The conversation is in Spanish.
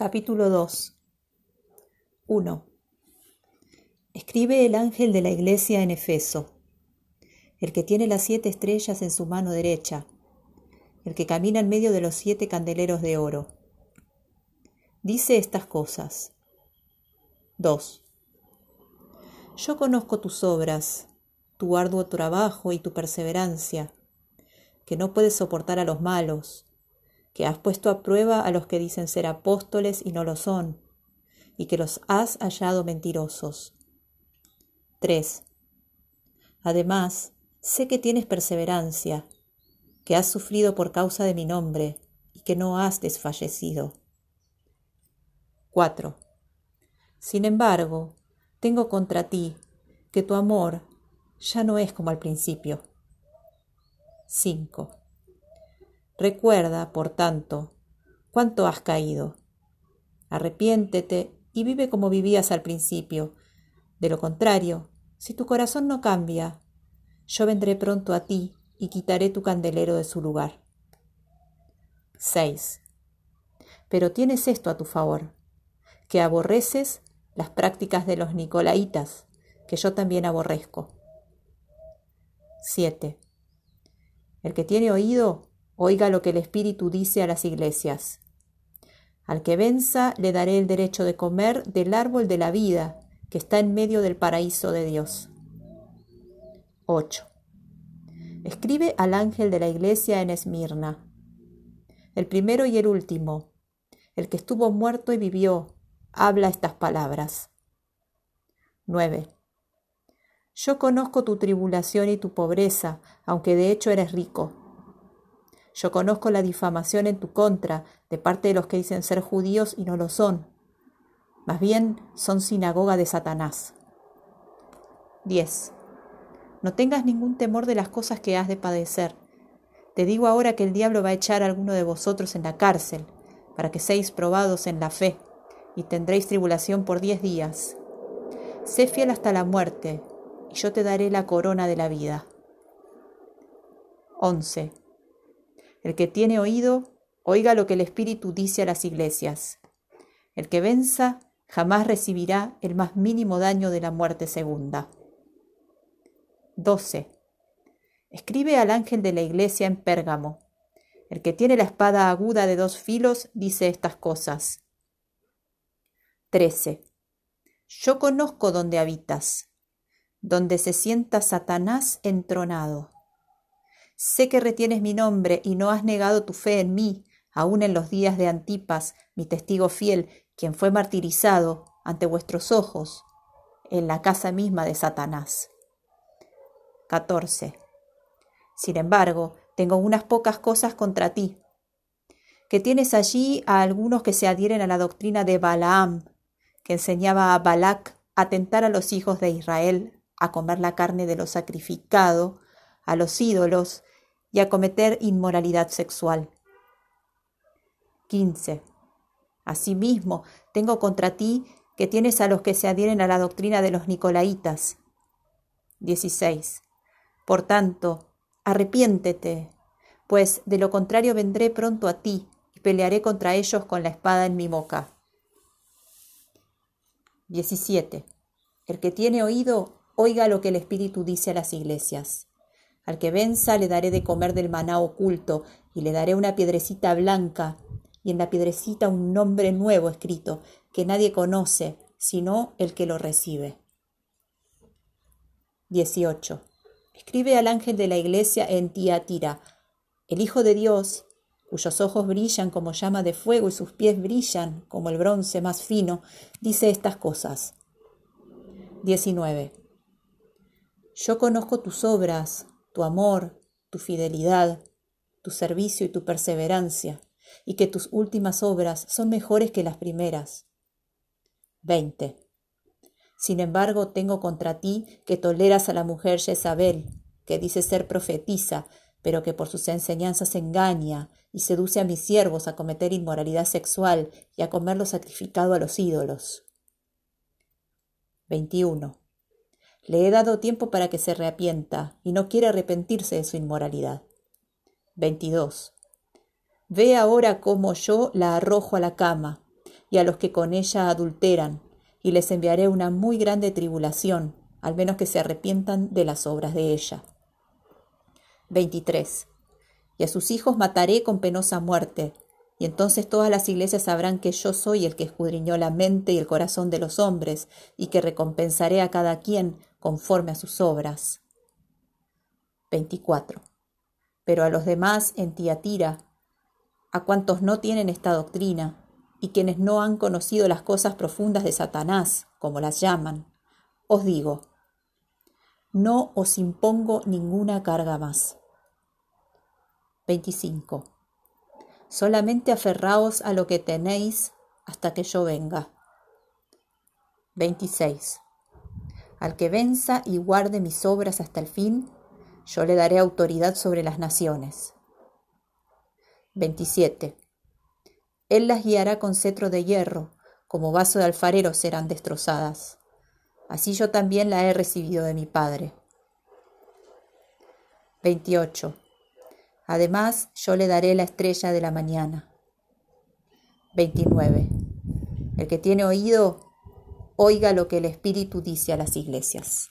Capítulo 2 1. Escribe el ángel de la iglesia en Efeso, el que tiene las siete estrellas en su mano derecha, el que camina en medio de los siete candeleros de oro. Dice estas cosas. 2. Yo conozco tus obras, tu arduo trabajo y tu perseverancia, que no puedes soportar a los malos que has puesto a prueba a los que dicen ser apóstoles y no lo son, y que los has hallado mentirosos. 3. Además, sé que tienes perseverancia, que has sufrido por causa de mi nombre, y que no has desfallecido. 4. Sin embargo, tengo contra ti que tu amor ya no es como al principio. 5. Recuerda, por tanto, cuánto has caído. Arrepiéntete y vive como vivías al principio. De lo contrario, si tu corazón no cambia, yo vendré pronto a ti y quitaré tu candelero de su lugar. 6. Pero tienes esto a tu favor, que aborreces las prácticas de los nicolaitas, que yo también aborrezco. 7. El que tiene oído, Oiga lo que el Espíritu dice a las iglesias. Al que venza le daré el derecho de comer del árbol de la vida que está en medio del paraíso de Dios. 8. Escribe al ángel de la iglesia en Esmirna, el primero y el último, el que estuvo muerto y vivió, habla estas palabras. 9. Yo conozco tu tribulación y tu pobreza, aunque de hecho eres rico yo conozco la difamación en tu contra de parte de los que dicen ser judíos y no lo son. Más bien son sinagoga de Satanás. 10. No tengas ningún temor de las cosas que has de padecer. Te digo ahora que el diablo va a echar a alguno de vosotros en la cárcel, para que seáis probados en la fe, y tendréis tribulación por diez días. Sé fiel hasta la muerte, y yo te daré la corona de la vida. 11. El que tiene oído, oiga lo que el Espíritu dice a las iglesias. El que venza jamás recibirá el más mínimo daño de la muerte segunda. 12. Escribe al ángel de la iglesia en Pérgamo. El que tiene la espada aguda de dos filos dice estas cosas. 13. Yo conozco donde habitas, donde se sienta Satanás entronado Sé que retienes mi nombre y no has negado tu fe en mí, aun en los días de Antipas, mi testigo fiel, quien fue martirizado ante vuestros ojos, en la casa misma de Satanás. 14. Sin embargo, tengo unas pocas cosas contra ti, que tienes allí a algunos que se adhieren a la doctrina de Balaam, que enseñaba a Balac a tentar a los hijos de Israel a comer la carne de lo sacrificado, a los ídolos y a cometer inmoralidad sexual. 15. Asimismo, tengo contra ti que tienes a los que se adhieren a la doctrina de los nicolaitas. 16. Por tanto, arrepiéntete, pues de lo contrario vendré pronto a ti y pelearé contra ellos con la espada en mi boca. 17. El que tiene oído, oiga lo que el Espíritu dice a las iglesias. Al que venza le daré de comer del maná oculto, y le daré una piedrecita blanca, y en la piedrecita un nombre nuevo escrito, que nadie conoce, sino el que lo recibe. 18. Escribe al ángel de la iglesia en Tiatira, el Hijo de Dios, cuyos ojos brillan como llama de fuego y sus pies brillan como el bronce más fino, dice estas cosas. 19. Yo conozco tus obras, tu amor, tu fidelidad, tu servicio y tu perseverancia, y que tus últimas obras son mejores que las primeras. 20. Sin embargo, tengo contra ti que toleras a la mujer Jezabel, que dice ser profetisa, pero que por sus enseñanzas engaña y seduce a mis siervos a cometer inmoralidad sexual y a comer lo sacrificado a los ídolos. 21. Le he dado tiempo para que se reapienta y no quiere arrepentirse de su inmoralidad. 22. Ve ahora cómo yo la arrojo a la cama, y a los que con ella adulteran, y les enviaré una muy grande tribulación, al menos que se arrepientan de las obras de ella. 23. Y a sus hijos mataré con penosa muerte, y entonces todas las iglesias sabrán que yo soy el que escudriñó la mente y el corazón de los hombres, y que recompensaré a cada quien conforme a sus obras. 24. Pero a los demás en Tiatira, a cuantos no tienen esta doctrina, y quienes no han conocido las cosas profundas de Satanás, como las llaman, os digo, no os impongo ninguna carga más. 25. Solamente aferraos a lo que tenéis hasta que yo venga. 26. Al que venza y guarde mis obras hasta el fin, yo le daré autoridad sobre las naciones. 27. Él las guiará con cetro de hierro, como vaso de alfarero serán destrozadas. Así yo también la he recibido de mi Padre. 28. Además, yo le daré la estrella de la mañana. 29. El que tiene oído, oiga lo que el Espíritu dice a las iglesias.